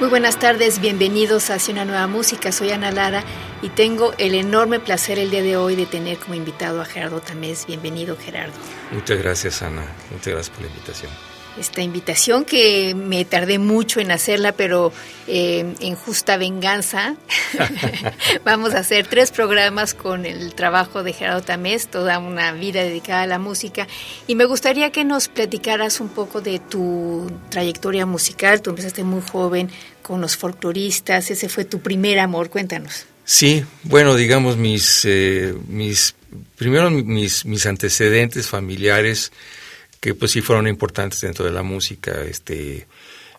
Muy buenas tardes, bienvenidos a Hacia una nueva música. Soy Ana Lara y tengo el enorme placer el día de hoy de tener como invitado a Gerardo Tamés. Bienvenido, Gerardo. Muchas gracias, Ana. Muchas gracias por la invitación esta invitación que me tardé mucho en hacerla, pero eh, en justa venganza vamos a hacer tres programas con el trabajo de Gerardo Tamés, toda una vida dedicada a la música. Y me gustaría que nos platicaras un poco de tu trayectoria musical. Tú empezaste muy joven con los folcloristas, ese fue tu primer amor, cuéntanos. Sí, bueno, digamos, mis, eh, mis primero mis, mis antecedentes familiares que pues sí fueron importantes dentro de la música. Este,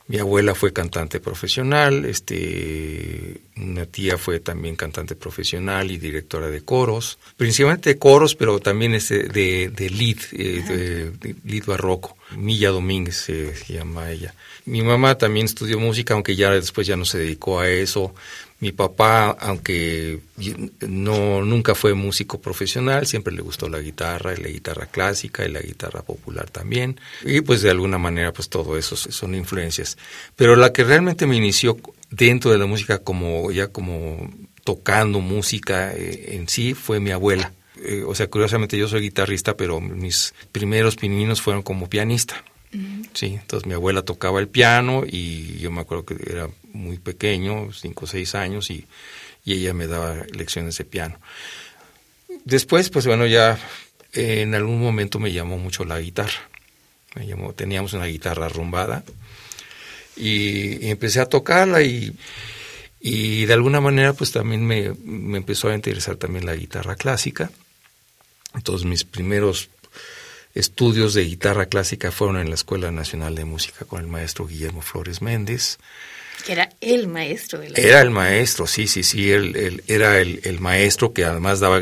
mi abuela fue cantante profesional, este, una tía fue también cantante profesional y directora de coros, principalmente de coros, pero también este, de, de lead, eh, de, lead barroco. Milla Domínguez se llama ella. Mi mamá también estudió música, aunque ya después ya no se dedicó a eso. Mi papá, aunque no nunca fue músico profesional, siempre le gustó la guitarra, y la guitarra clásica y la guitarra popular también. Y pues de alguna manera pues todo eso son influencias. Pero la que realmente me inició dentro de la música como ya como tocando música eh, en sí fue mi abuela. Eh, o sea, curiosamente yo soy guitarrista, pero mis primeros pininos fueron como pianista. Sí, entonces mi abuela tocaba el piano y yo me acuerdo que era muy pequeño, cinco o seis años, y, ella me daba lecciones de piano. Después, pues bueno, ya en algún momento me llamó mucho la guitarra. Me llamó, teníamos una guitarra rumbada y, empecé a tocarla y, y, de alguna manera pues también me, me empezó a interesar también la guitarra clásica. Entonces mis primeros estudios de guitarra clásica fueron en la Escuela Nacional de Música con el maestro Guillermo Flores Méndez. Que era el maestro de la Era el maestro, sí, sí, sí, él, era el, maestro que además daba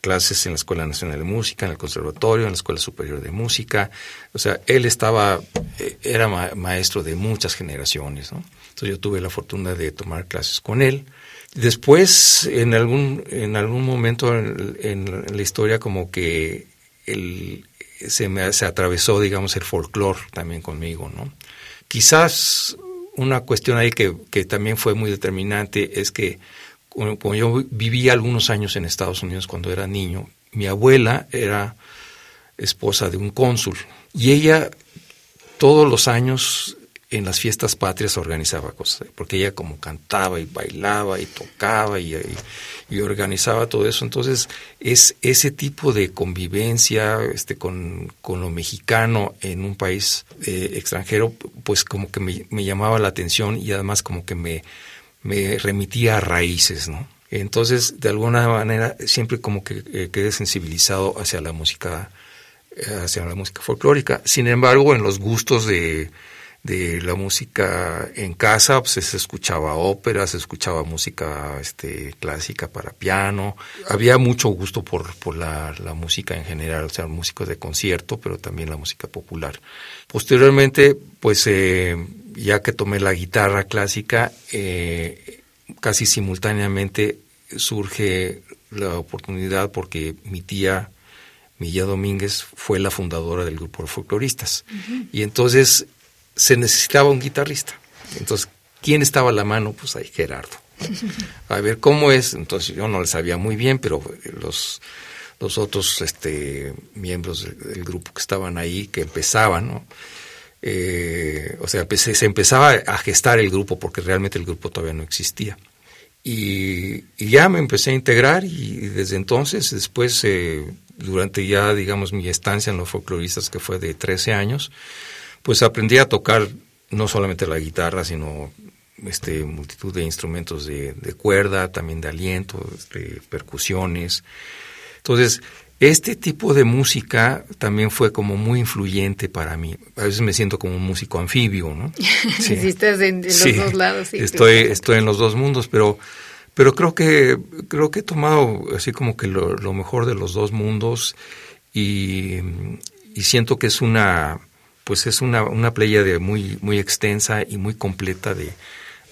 clases en la Escuela Nacional de Música, en el Conservatorio, en la Escuela Superior de Música. O sea, él estaba, eh, era maestro de muchas generaciones, ¿no? Entonces yo tuve la fortuna de tomar clases con él. Después, en algún, en algún momento en, la historia, como que el, se me se atravesó, digamos, el folclore también conmigo, ¿no? Quizás una cuestión ahí que, que también fue muy determinante es que como yo viví algunos años en Estados Unidos cuando era niño, mi abuela era esposa de un cónsul y ella todos los años en las fiestas patrias organizaba cosas, porque ella como cantaba y bailaba y tocaba y, organizaba todo eso. Entonces, es ese tipo de convivencia este, con, lo mexicano en un país eh, extranjero, pues como que me, llamaba la atención y además como que me, me remitía a raíces, ¿no? Entonces, de alguna manera, siempre como que eh, quedé sensibilizado hacia la música, eh, hacia la música folclórica. Sin embargo, en los gustos de de la música en casa, pues se escuchaba ópera, se escuchaba música este, clásica para piano. Había mucho gusto por, por la, música en general, o sea, músicos de concierto, pero también la música popular. Posteriormente, pues eh, ya que tomé la guitarra clásica, eh, casi simultáneamente surge la oportunidad porque mi tía Milla Domínguez fue la fundadora del grupo de folcloristas. Y entonces se necesitaba un guitarrista. Entonces, ¿quién estaba a la mano? Pues ahí Gerardo. A ver, ¿cómo es? Entonces yo no le sabía muy bien, pero los, los otros este, miembros del, grupo que estaban ahí, que empezaban, ¿no? Eh, o sea, se empezaba a gestar el grupo porque realmente el grupo todavía no existía. Y, ya me empecé a integrar y, desde entonces, después, eh, durante ya, digamos, mi estancia en los folcloristas, que fue de 13 años, pues aprendí a tocar no solamente la guitarra, sino este, multitud de instrumentos de, de cuerda, también de aliento, de percusiones. Entonces, este tipo de música también fue como muy influyente para mí. A veces me siento como un músico anfibio, ¿no? Sí, estás en, los dos lados. Sí, estoy, estoy en los dos mundos, pero, pero creo que creo que he tomado así como que lo, mejor de los dos mundos y, siento que es una pues es una, una playa de muy muy extensa y muy completa de,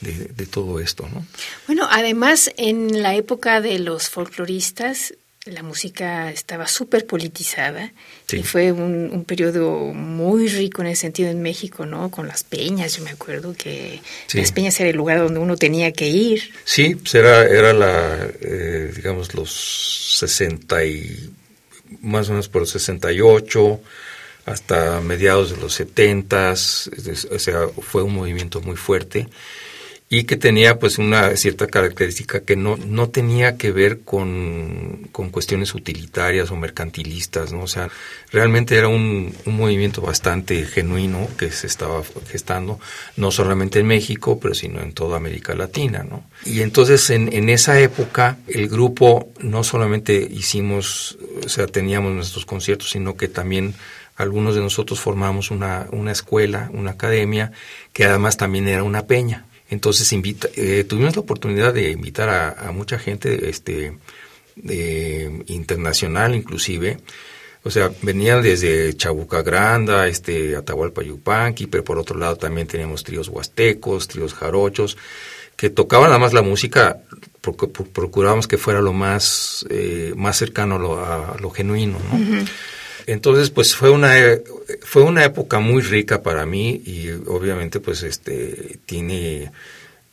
de, todo esto, ¿no? Bueno, además en la época de los folcloristas la música estaba súper politizada y fue un, periodo muy rico en ese sentido en México, ¿no? Con las peñas, yo me acuerdo que las peñas era el lugar donde uno tenía que ir. Sí, pues era, era la, eh, digamos, los 60 y, más o menos por los 68 hasta mediados de los 70, o sea, fue un movimiento muy fuerte y que tenía pues una cierta característica que no, no tenía que ver con, con cuestiones utilitarias o mercantilistas, ¿no? O sea, realmente era un, un, movimiento bastante genuino que se estaba gestando, no solamente en México, pero sino en toda América Latina, ¿no? Y entonces en, en esa época el grupo no solamente hicimos, o sea, teníamos nuestros conciertos, sino que también algunos de nosotros formamos una, una escuela, una academia, que además también era una peña. Entonces invita, eh, tuvimos la oportunidad de invitar a, mucha gente este, de, internacional inclusive. O sea, venían desde Chabuca Granda, este, Atahualpa Yupanqui, pero por otro lado también teníamos tríos huastecos, tríos jarochos, que tocaban nada más la música, porque procurábamos que fuera lo más, eh, más cercano a lo, genuino, ¿no? Entonces, pues fue una, fue una época muy rica para mí y obviamente pues este tiene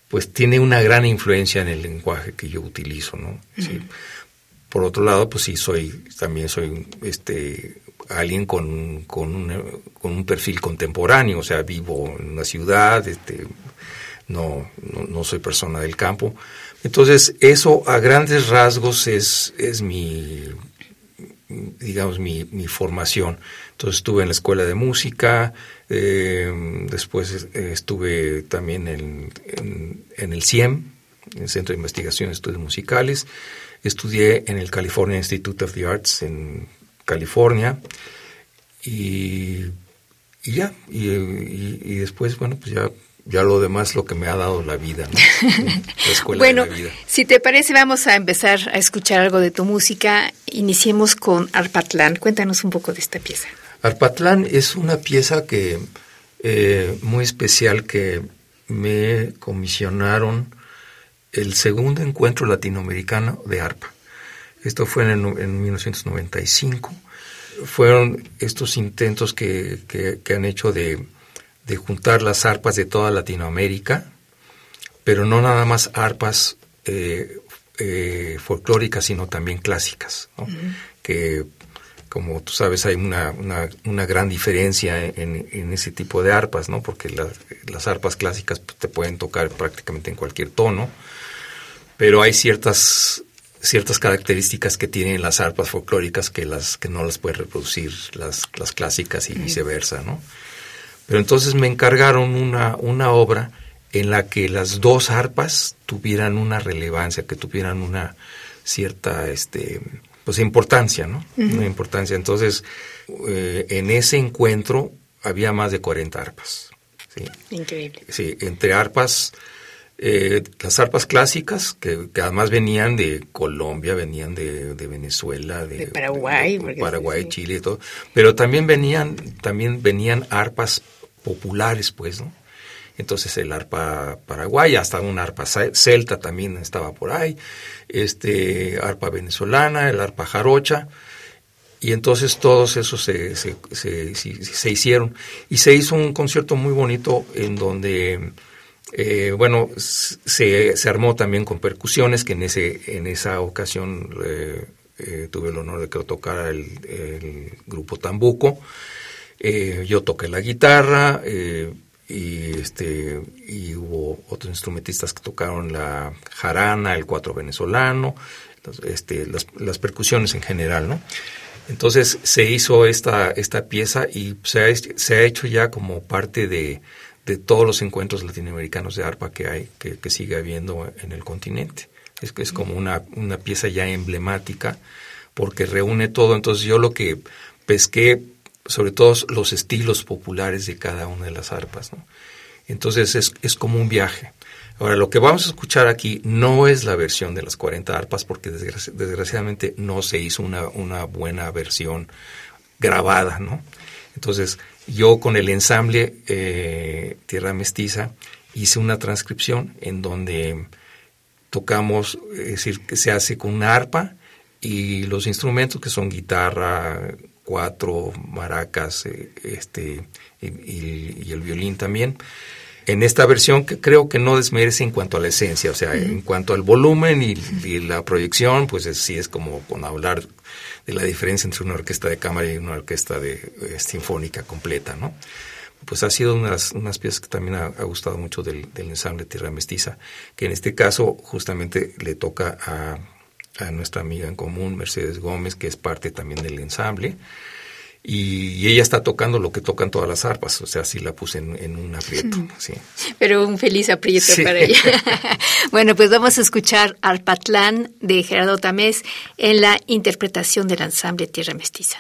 pues tiene una gran influencia en el lenguaje que yo utilizo, ¿no? Por otro lado, pues sí soy también soy este alguien con, con, un, con un perfil contemporáneo, o sea, vivo en una ciudad, este no, no, no soy persona del campo. Entonces, eso a grandes rasgos es, es mi digamos, mi, mi, formación. Entonces estuve en la escuela de música, eh, después eh, estuve también en, en, el CIEM, en el Centro de Investigación de Estudios Musicales, estudié en el California Institute of the Arts en California y, y ya, y, y después, bueno, pues ya ya lo demás lo que me ha dado la vida, bueno, si te parece, vamos a empezar a escuchar algo de tu música. Iniciemos con Arpatlán. Cuéntanos un poco de esta pieza. Arpatlán es una pieza que eh, muy especial que me comisionaron el segundo encuentro latinoamericano de arpa. Esto fue en, en 1995. Fueron estos intentos que, que han hecho de de juntar las arpas de toda Latinoamérica, pero no nada más arpas eh, eh, folclóricas, sino también clásicas, que como tú sabes hay una, una, gran diferencia en, ese tipo de arpas, ¿no? porque las arpas clásicas pues, te pueden tocar prácticamente en cualquier tono, pero hay ciertas ciertas características que tienen las arpas folclóricas que las que no las puede reproducir las, las clásicas y viceversa, ¿no? Pero entonces me encargaron una, una obra en la que las dos arpas tuvieran una relevancia, que tuvieran una cierta este, pues, importancia, ¿no? Una importancia. Entonces, eh, en ese encuentro había más de 40 arpas. ¿sí? Increíble. Sí, entre arpas, eh, las arpas clásicas, que, además venían de Colombia, venían de, Venezuela, de, Paraguay, Paraguay, Chile y todo, pero también venían, también venían arpas populares, pues, ¿no? Entonces el arpa paraguaya, hasta un arpa celta también estaba por ahí, este arpa venezolana, el arpa jarocha, y entonces todos esos se, se, se, hicieron. Y se hizo un concierto muy bonito en donde, eh, bueno, se, se, armó también con percusiones, que en, ese, en esa ocasión eh, eh, tuve el honor de que tocara el, el grupo Tambuco Eh, yo toqué la guitarra eh, y, este, y hubo otros instrumentistas que tocaron la jarana, el cuatro venezolano, este, las, percusiones en general, ¿no? Entonces se hizo esta, esta pieza y se ha, se ha hecho ya como parte de, de todos los encuentros latinoamericanos de arpa que hay, que, que sigue habiendo en el continente. Es, es como una, una pieza ya emblemática porque reúne todo. Entonces yo lo que pesqué, sobre todo los estilos populares de cada una de las arpas. Entonces es, es como un viaje. Ahora, lo que vamos a escuchar aquí no es la versión de las 40 arpas porque desgraciadamente no se hizo una, una buena versión grabada, ¿no? Entonces, yo con el ensamble eh, Tierra Mestiza hice una transcripción en donde tocamos, es decir, que se hace con una arpa y los instrumentos que son guitarra, cuatro, maracas, eh, este, y, el violín también. En esta versión que creo que no desmerece en cuanto a la esencia, o sea, en cuanto al volumen y, la proyección, pues sí es como con hablar de la diferencia entre una orquesta de cámara y una orquesta de, sinfónica completa, ¿no? Pues ha sido unas, unas piezas que también ha, gustado mucho del, del, ensamble Tierra Mestiza, que en este caso justamente le toca a, a nuestra amiga en común, Mercedes Gómez, que es parte también del ensamble. Y, ella está tocando lo que tocan todas las arpas, o sea, sí la puse en, un aprieto. Sí. Pero un feliz aprieto para ella. bueno, pues vamos a escuchar Arpatlán de Gerardo Tamés en la interpretación del ensamble Tierra Mestiza.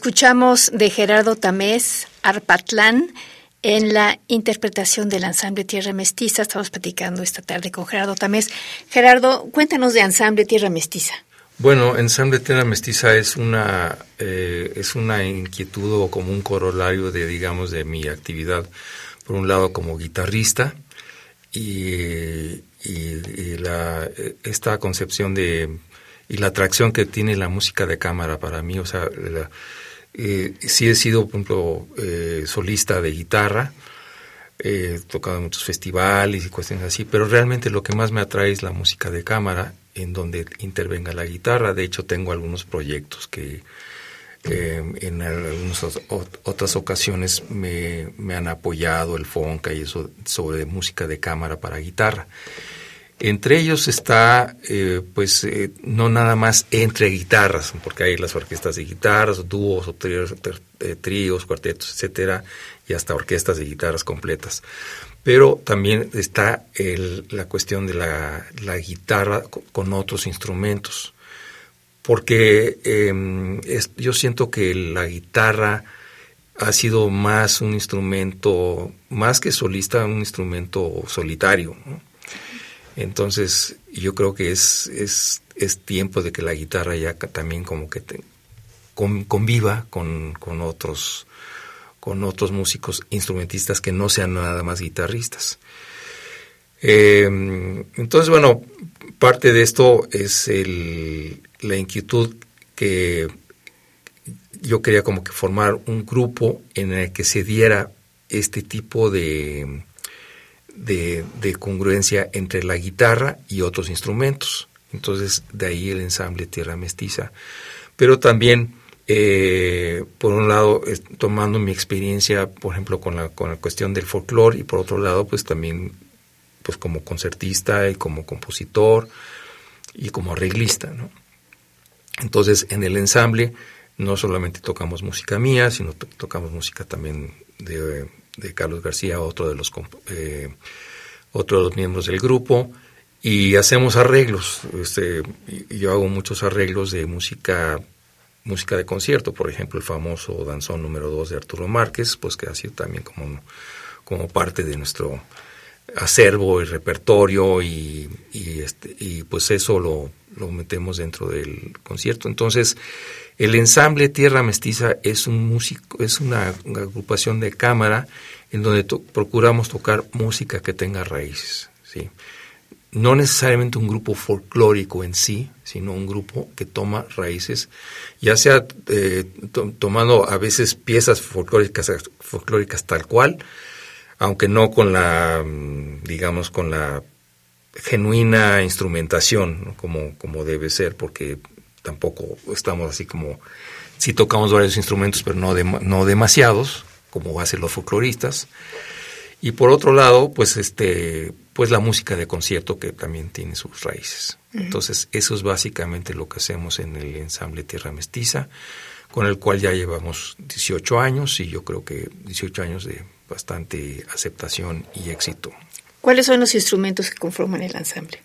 Escuchamos de Gerardo Tamés, Arpatlán, en la interpretación del ensamble Tierra Mestiza. Estamos platicando esta tarde con Gerardo Tamés. Gerardo, cuéntanos de ensamble Tierra Mestiza. Bueno, ensamble Tierra Mestiza es una eh, es una inquietud o como un corolario de digamos de mi actividad por un lado como guitarrista y, la, esta concepción de y la atracción que tiene la música de cámara para mí, o sea, eh, sí he sido, por ejemplo, eh, solista de guitarra, he tocado en muchos festivales y cuestiones así, pero realmente lo que más me atrae es la música de cámara, en donde intervenga la guitarra. De hecho, tengo algunos proyectos que eh, en algunas otras ocasiones me, me, han apoyado el FONCA y eso sobre música de cámara para guitarra. Entre ellos está, eh, pues, eh, no nada más entre guitarras, porque hay las orquestas de guitarras, dúos, eh, tríos, cuartetos, etcétera, y hasta orquestas de guitarras completas. Pero también está la cuestión de la, guitarra con, otros instrumentos, porque em, yo siento que la guitarra ha sido más un instrumento, más que solista, un instrumento solitario. ¿no? Entonces, yo creo que es, es, es tiempo de que la guitarra ya también como que conviva con, con, otros, con otros músicos instrumentistas que no sean nada más guitarristas. Em, entonces, bueno, parte de esto es el, la inquietud que yo quería como que formar un grupo en el que se diera este tipo de, de, congruencia entre la guitarra y otros instrumentos. Entonces, de ahí el ensamble Tierra Mestiza. Pero también, eh, por un lado, tomando mi experiencia, por ejemplo, con la, con la cuestión del folclore, y por otro lado, pues también pues como concertista y como compositor y como arreglista. Entonces, en el ensamble no solamente tocamos música mía, sino tocamos música también de de Carlos García, otro de los eh, miembros del grupo, y hacemos arreglos. Este, yo hago muchos arreglos de música música de concierto, por ejemplo, el famoso danzón número 2 de Arturo Márquez, pues que ha sido también como, como parte de nuestro acervo y repertorio y, y, este, y pues eso lo, lo metemos dentro del concierto. Entonces, el ensamble Tierra Mestiza es un músico, es una, agrupación de cámara en donde procuramos tocar música que tenga raíces, ¿sí? No necesariamente un grupo folclórico en sí, sino un grupo que toma raíces, ya sea eh, tomando a veces piezas folclóricas, folclóricas tal cual, aunque no con la, mm, digamos, con la genuina instrumentación, como, como debe ser, porque tampoco estamos así como, sí tocamos varios instrumentos, pero no, no demasiados, como hacen los folcloristas. Y por otro lado, pues este, pues la música de concierto que también tiene sus raíces. Entonces, eso es básicamente lo que hacemos en el ensamble Tierra Mestiza, con el cual ya llevamos 18 años y yo creo que 18 años de bastante aceptación y éxito. ¿Cuáles son los instrumentos que conforman el ensamble?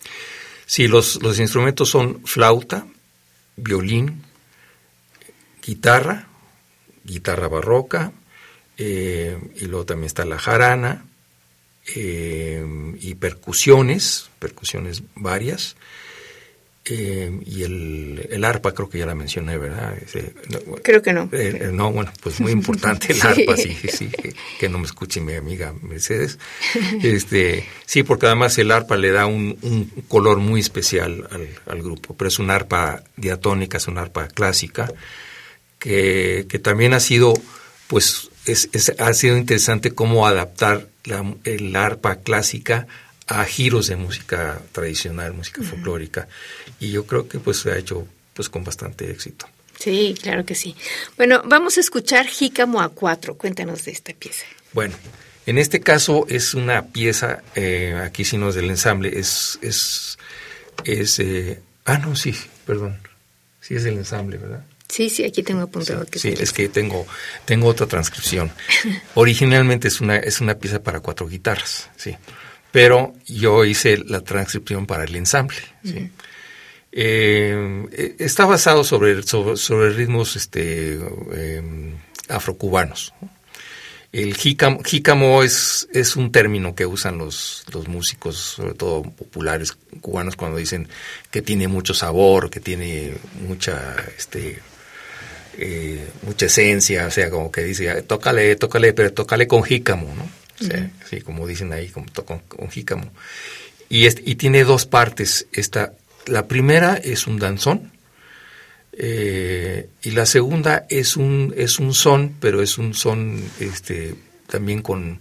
Sí, los, los instrumentos son flauta, violín, guitarra, guitarra barroca, eh, y luego también está la jarana, eh, y percusiones, percusiones varias, eh, y el, el, arpa creo que ya la mencioné, ¿verdad? creo que no. no, bueno, pues muy importante el arpa, sí, sí, que, no me escuche mi amiga Mercedes. Este, sí, porque además el arpa le da un, un color muy especial al, al, grupo, pero es una arpa diatónica, es una arpa clásica, que, que también ha sido, pues, es, es, ha sido interesante cómo adaptar la, el arpa clásica a giros de música tradicional, música folclórica, y yo creo que pues se ha hecho pues con bastante éxito. Sí, claro que sí. Bueno, vamos a escuchar Jícamo a cuatro. Cuéntanos de esta pieza. Bueno, en este caso es una pieza, eh, aquí sí no es del ensamble, es, es, es eh, ah, no, sí, perdón, sí es del ensamble, ¿verdad? Sí, sí, aquí tengo apuntado sí, que sí, es que tengo, tengo otra transcripción. Originalmente es una, es una pieza para cuatro guitarras, sí pero yo hice la transcripción para el ensamble. Eh, está basado sobre, sobre, ritmos este, afrocubanos. El jícamo, es, es un término que usan los, los músicos, sobre todo populares cubanos, cuando dicen que tiene mucho sabor, que tiene mucha, este, eh, mucha esencia, o sea, como que dice, tócale, tócale, pero tócale con jícamo, ¿no? O sea, sí, como dicen ahí, con, con, con jícamo. Y, y tiene dos partes. Esta, la primera es un danzón, eh, y la segunda es un, es un son, pero es un son este, también con,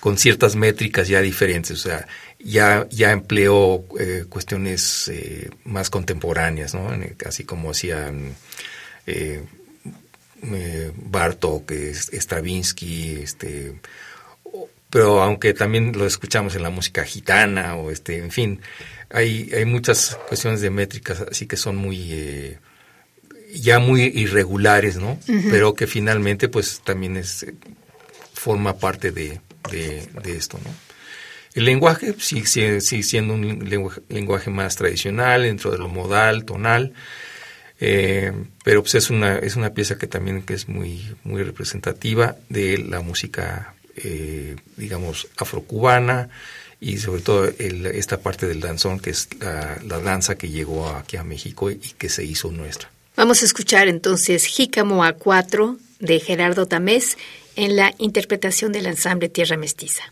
con ciertas métricas ya diferentes. O sea, ya, ya empleó eh, cuestiones eh, más contemporáneas, ¿no? Así como hacían eh, Bartok, Stravinsky, este, pero aunque también lo escuchamos en la música gitana o este, en fin, hay, hay muchas cuestiones de métricas así que son muy ya muy irregulares, ¿no? Pero que finalmente pues también es forma parte de, de, esto, ¿no? El lenguaje sigue, siendo un lenguaje, más tradicional dentro de lo modal, tonal, eh, pero pues es una, es una pieza que también que es muy, muy representativa de la música, eh, digamos, afrocubana y sobre todo esta parte del danzón, que es la, la danza que llegó aquí a México y que se hizo nuestra. Vamos a escuchar entonces Jícamo A4 de Gerardo Tamés en la interpretación del ensamble Tierra Mestiza.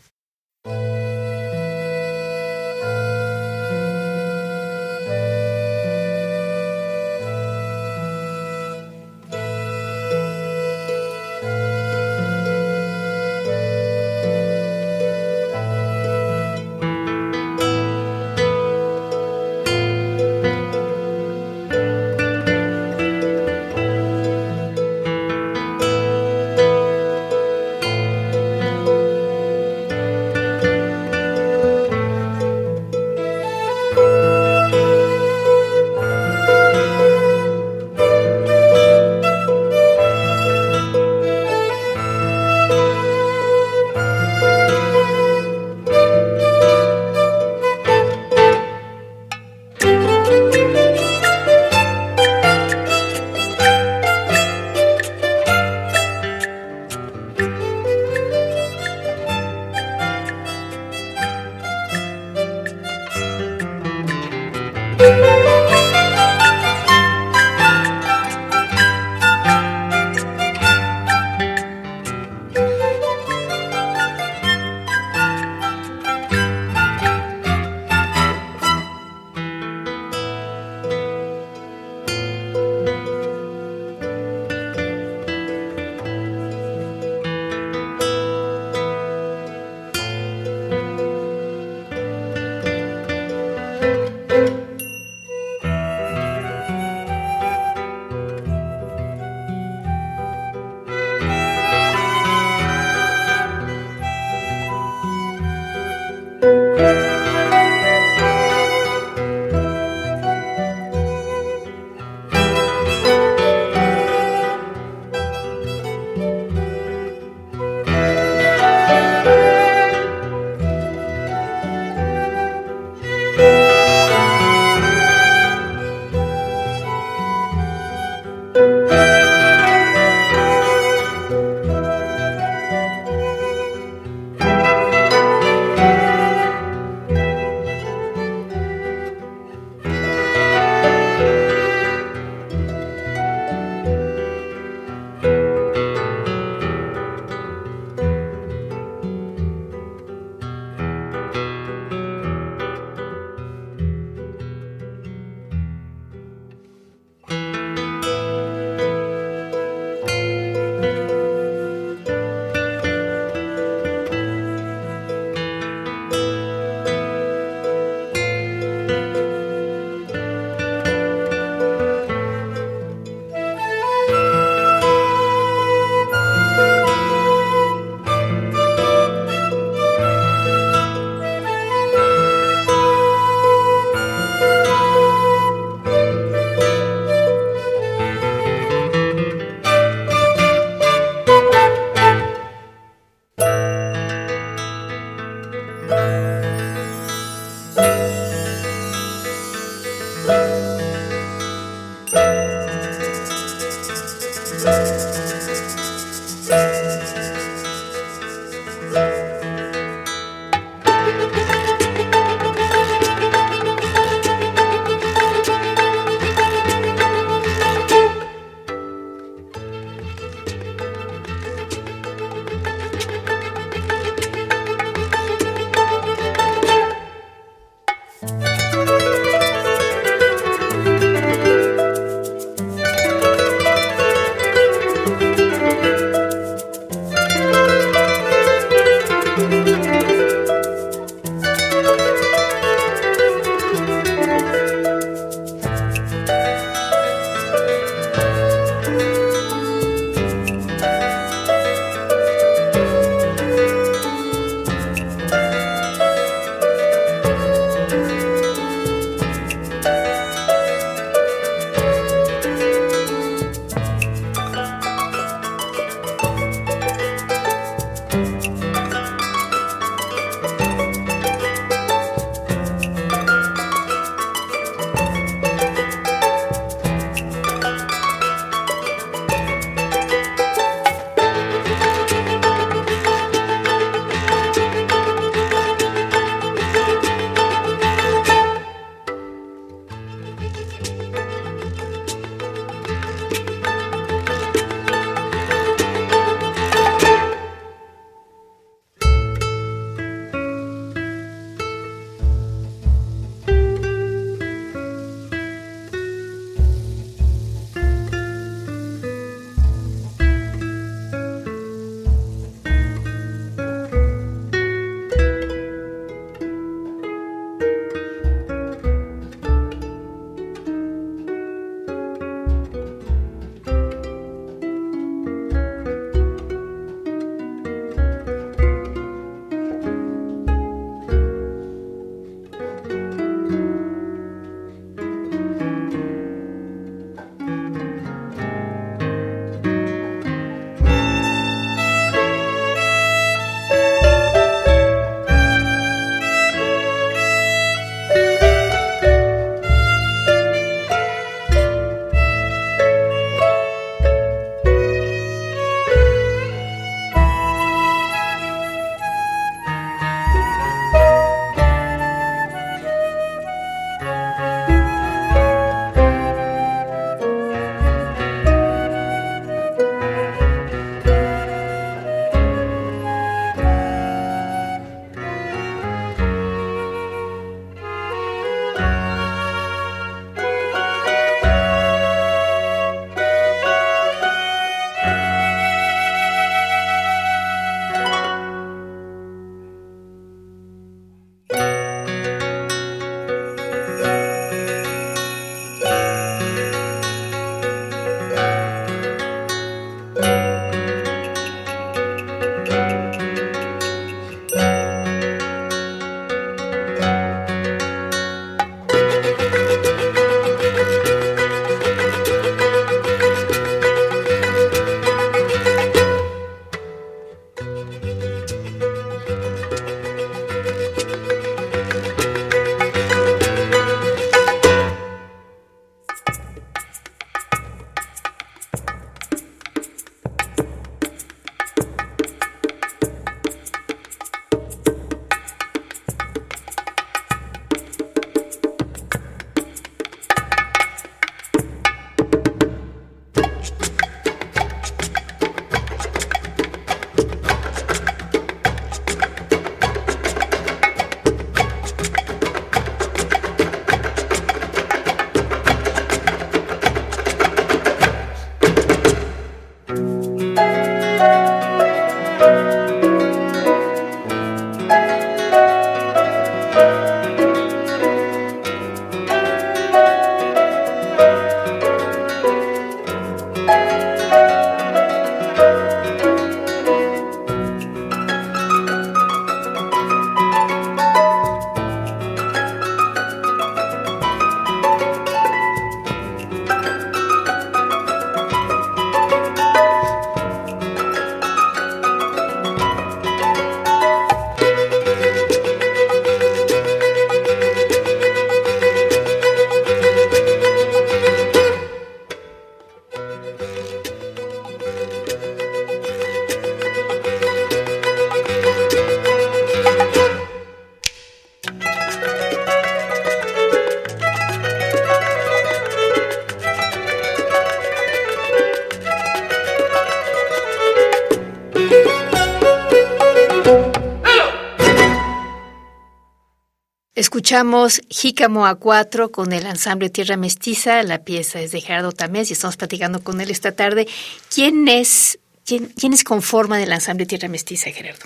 Escuchamos Jícamo a cuatro con el ensamble Tierra Mestiza. La pieza es de Gerardo Tamés y estamos platicando con él esta tarde. ¿Quién es, quién, quiénes conforman el ensamble Tierra Mestiza, Gerardo?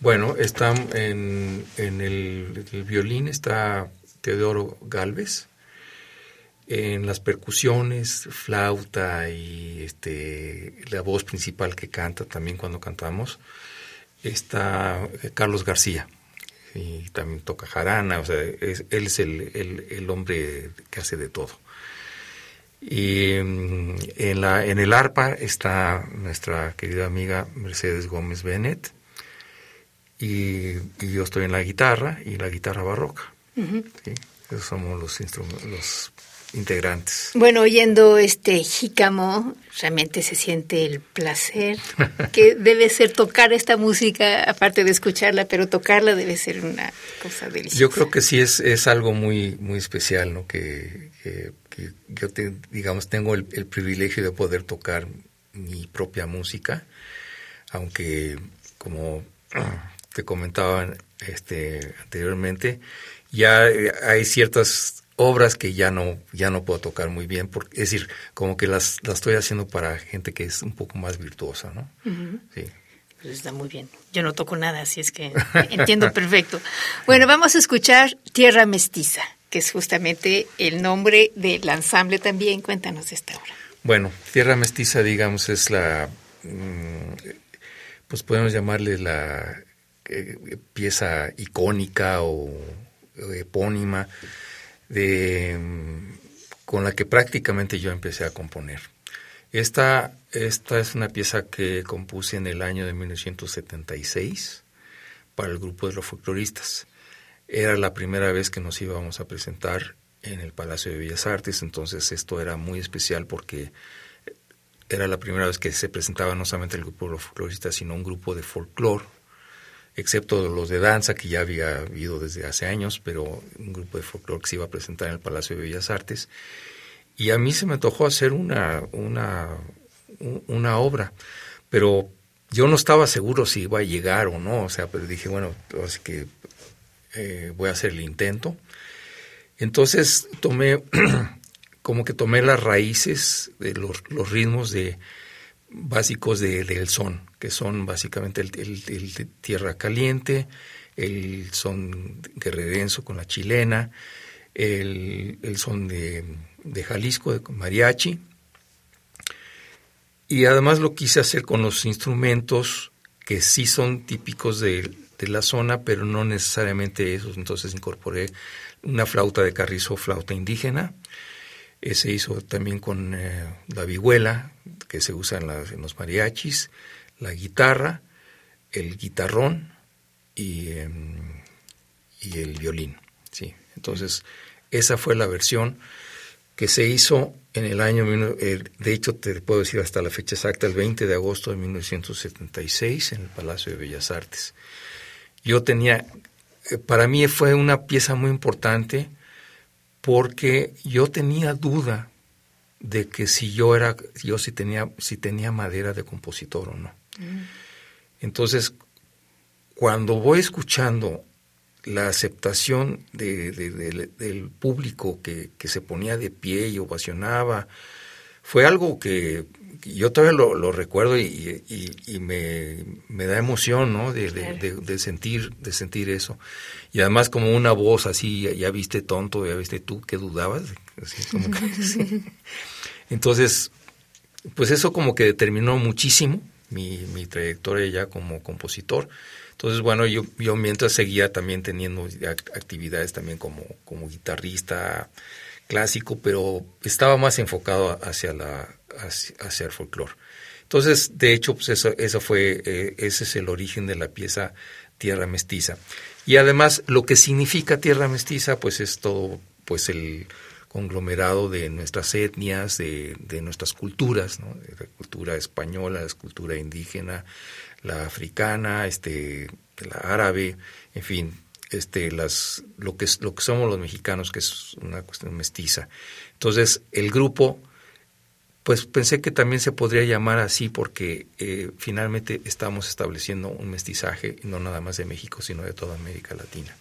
Bueno, está en, el, violín está Teodoro Galvez. En las percusiones, flauta y este, la voz principal que canta también cuando cantamos, está Carlos García y también toca jarana, o sea, él es el, hombre que hace de todo. Y mm, en, la, en el arpa está nuestra querida amiga Mercedes Gómez Bennett y, yo estoy en la guitarra y la guitarra barroca. Esos somos los, los integrantes. Bueno, oyendo este jícamo, realmente se siente el placer que debe ser tocar esta música, aparte de escucharla, pero tocarla debe ser una cosa deliciosa. Yo creo que sí es, es algo muy, muy especial, ¿no? Que, que, yo, digamos, tengo el, privilegio de poder tocar mi propia música, aunque como te comentaba este, anteriormente, ya hay ciertas obras que ya no ya no puedo tocar muy bien porque es decir como que las, las estoy haciendo para gente que es un poco más virtuosa no sí. Pues está muy bien. Yo no toco nada así es que entiendo perfecto. Bueno vamos a escuchar Tierra Mestiza que es justamente el nombre del ensamble también. Cuéntanos de esta obra. Bueno Tierra Mestiza digamos es la mm, pues podemos llamarle la eh, pieza icónica o epónima de, con la que prácticamente yo empecé a componer. Esta, esta es una pieza que compuse en el año de 1976 para el grupo de los folcloristas. Era la primera vez que nos íbamos a presentar en el Palacio de Bellas Artes, entonces esto era muy especial porque era la primera vez que se presentaba no solamente el grupo de los folcloristas, sino un grupo de folclore excepto los de danza que ya había habido desde hace años, pero un grupo de folclore que se iba a presentar en el Palacio de Bellas Artes. Y a mí se me antojó hacer una, una, una obra, pero yo no estaba seguro si iba a llegar o no, o sea, pero dije, bueno, así que eh, voy a hacer el intento. Entonces tomé, como que tomé las raíces de los, los ritmos de, básicos de, del son, que son básicamente el, el, tierra caliente, el son guerrerenso con la chilena, el, son de, de, Jalisco, de mariachi. Y además lo quise hacer con los instrumentos que sí son típicos de, de la zona, pero no necesariamente esos. Entonces incorporé una flauta de carrizo, flauta indígena, se hizo también con eh, la vihuela, que se usa en, los mariachis, la guitarra, el guitarrón y, em, y el violín. ¿sí? Entonces, esa fue la versión que se hizo en el año, eh, de hecho te puedo decir hasta la fecha exacta, el 20 de agosto de 1976 en el Palacio de Bellas Artes. Yo tenía, eh, para mí fue una pieza muy importante, porque yo tenía duda de que si yo era, yo si tenía, si tenía madera de compositor o no. Mm. Entonces, cuando voy escuchando la aceptación del público que, se ponía de pie y ovacionaba, fue algo que yo todavía lo, recuerdo y, me, da emoción, ¿no? De, sentir, de sentir eso. Y además como una voz así, ya, viste tonto, ya viste tú que dudabas. Entonces, pues eso como que determinó muchísimo mi, mi trayectoria ya como compositor. Entonces, bueno, yo, yo mientras seguía también teniendo actividades también como, como guitarrista clásico, pero estaba más enfocado hacia la hacia, el folclore. Entonces, de hecho, pues eso, eso fue, eh, ese es el origen de la pieza Tierra Mestiza. Y además, lo que significa Tierra Mestiza, pues es todo, pues el conglomerado de nuestras etnias, de, de nuestras culturas, ¿no? la cultura española, la cultura indígena, la africana, este, la árabe, en fin, este, las, lo que lo que somos los mexicanos, que es una cuestión mestiza. Entonces, el grupo pues pensé que también se podría llamar así porque eh, finalmente estamos estableciendo un mestizaje no nada más de México, sino de toda América Latina.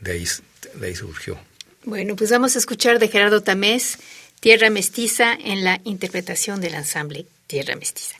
de ahí, de ahí surgió. Bueno, pues vamos a escuchar de Gerardo Tamés, Tierra Mestiza, en la interpretación del ensamble Tierra Mestiza.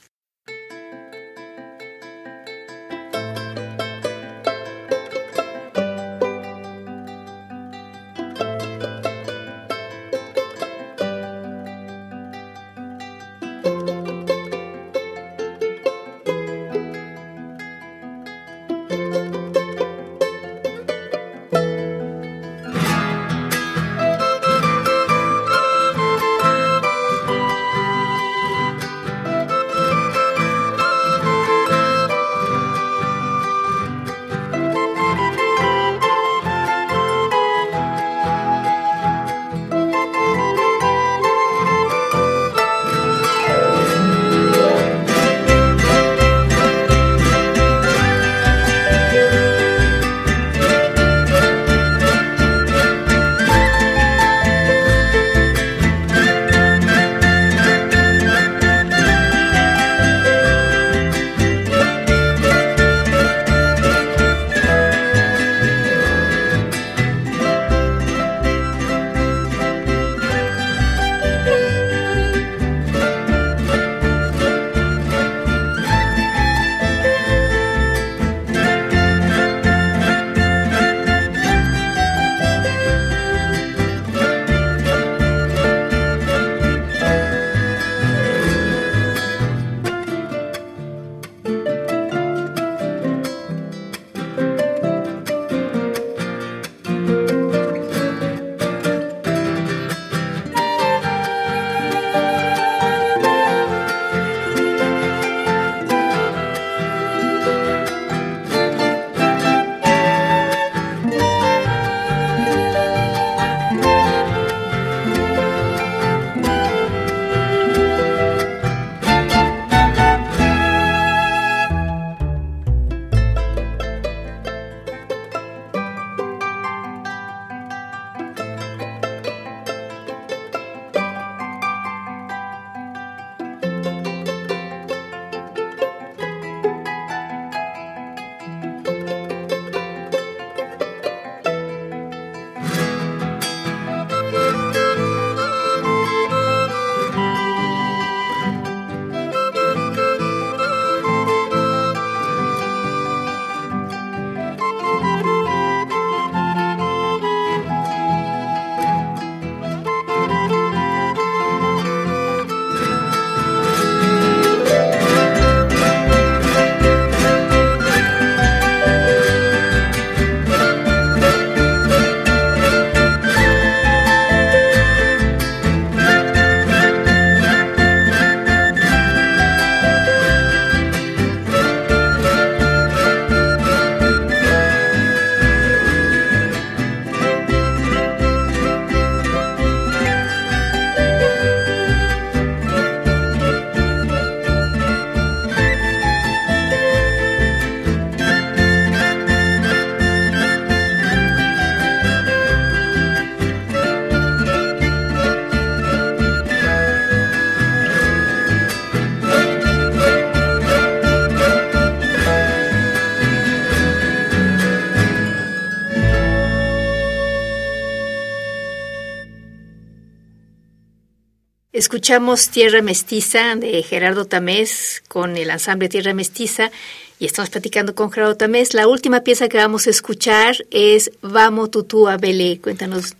Escuchamos Tierra Mestiza de Gerardo Tamés con el ensamble Tierra Mestiza y estamos platicando con Gerardo Tamés. La última pieza que vamos a escuchar es Vamos Tutú a Belé. Cuéntanos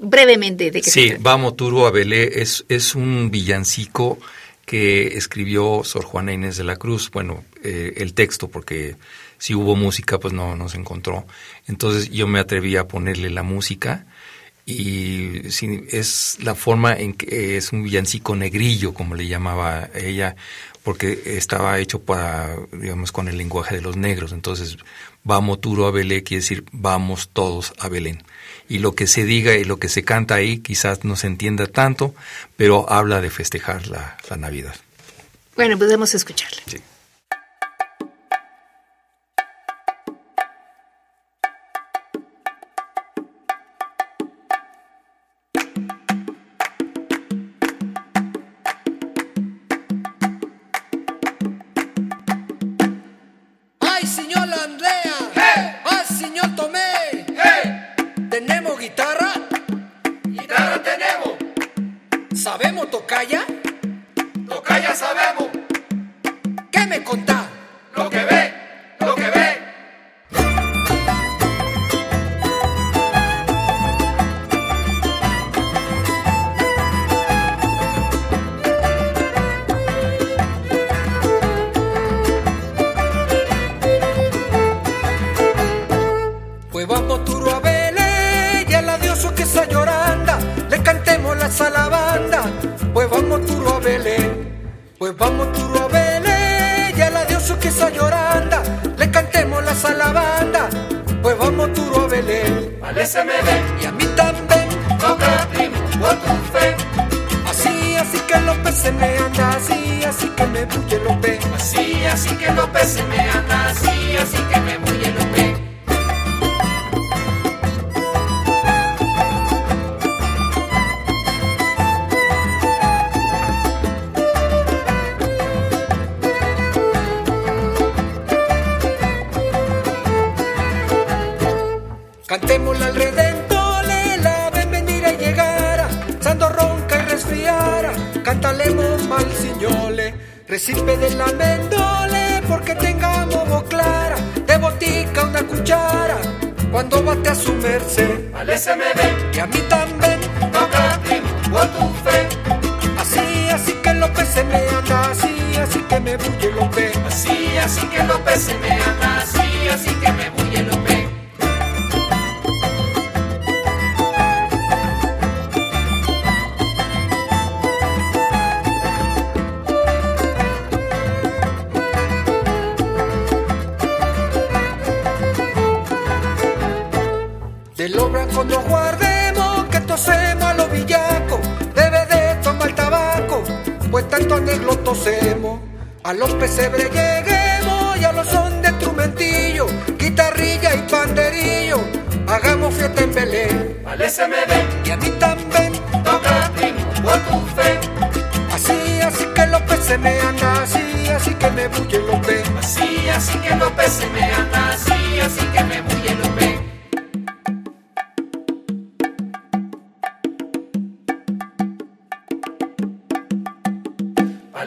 brevemente de qué Sí, Vamos Tutú a Belé es, es un villancico que escribió Sor Juana Inés de la Cruz. Bueno, eh, el texto, porque si hubo música, pues no, no se encontró. Entonces yo me atreví a ponerle la música y es la forma en que es un villancico negrillo, como le llamaba ella, porque estaba hecho para, digamos, con el lenguaje de los negros. Entonces, vamos turo a Belén quiere decir vamos todos a Belén. Y lo que se diga y lo que se canta ahí quizás no se entienda tanto, pero habla de festejar la, la Navidad. Bueno, podemos escucharla. Sí.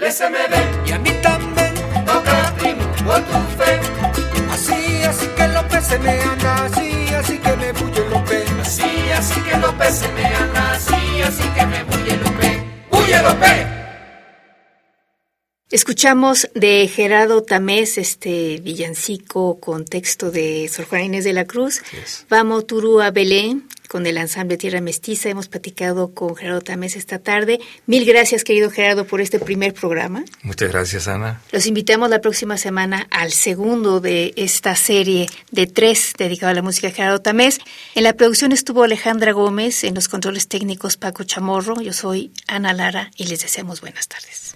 Y a mí también. toca primo, por tu fe. Así, así que los peces me andan, así, así que me bulle pe. Así, así que los peces me anda, así, así que me bulle pe. ¡Bulle los pe! Escuchamos de Gerardo Tamés este villancico con texto de Sor Juana Inés de la Cruz. es. Vamos Turú a Belén con el ensamble Tierra Mestiza. Hemos platicado con Gerardo Tamés esta tarde. Mil gracias, querido Gerardo, por este primer programa. Muchas gracias, Ana. Los invitamos la próxima semana al segundo de esta serie de tres dedicado a la música de Gerardo Tamés. En la producción estuvo Alejandra Gómez, en los controles técnicos Paco Chamorro. Yo soy Ana Lara y les deseamos buenas tardes.